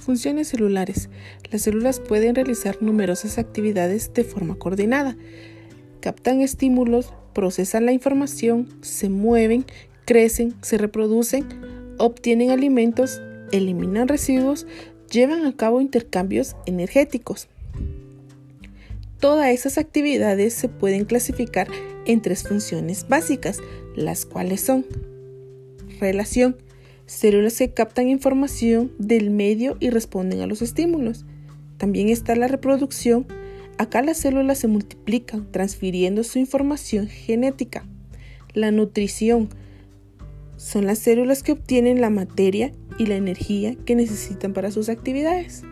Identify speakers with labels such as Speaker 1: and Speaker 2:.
Speaker 1: Funciones celulares. Las células pueden realizar numerosas actividades de forma coordinada. Captan estímulos, procesan la información, se mueven, crecen, se reproducen, obtienen alimentos, eliminan residuos, llevan a cabo intercambios energéticos. Todas esas actividades se pueden clasificar en tres funciones básicas, las cuales son relación, células que captan información del medio y responden a los estímulos. También está la reproducción. Acá las células se multiplican transfiriendo su información genética. La nutrición son las células que obtienen la materia y la energía que necesitan para sus actividades.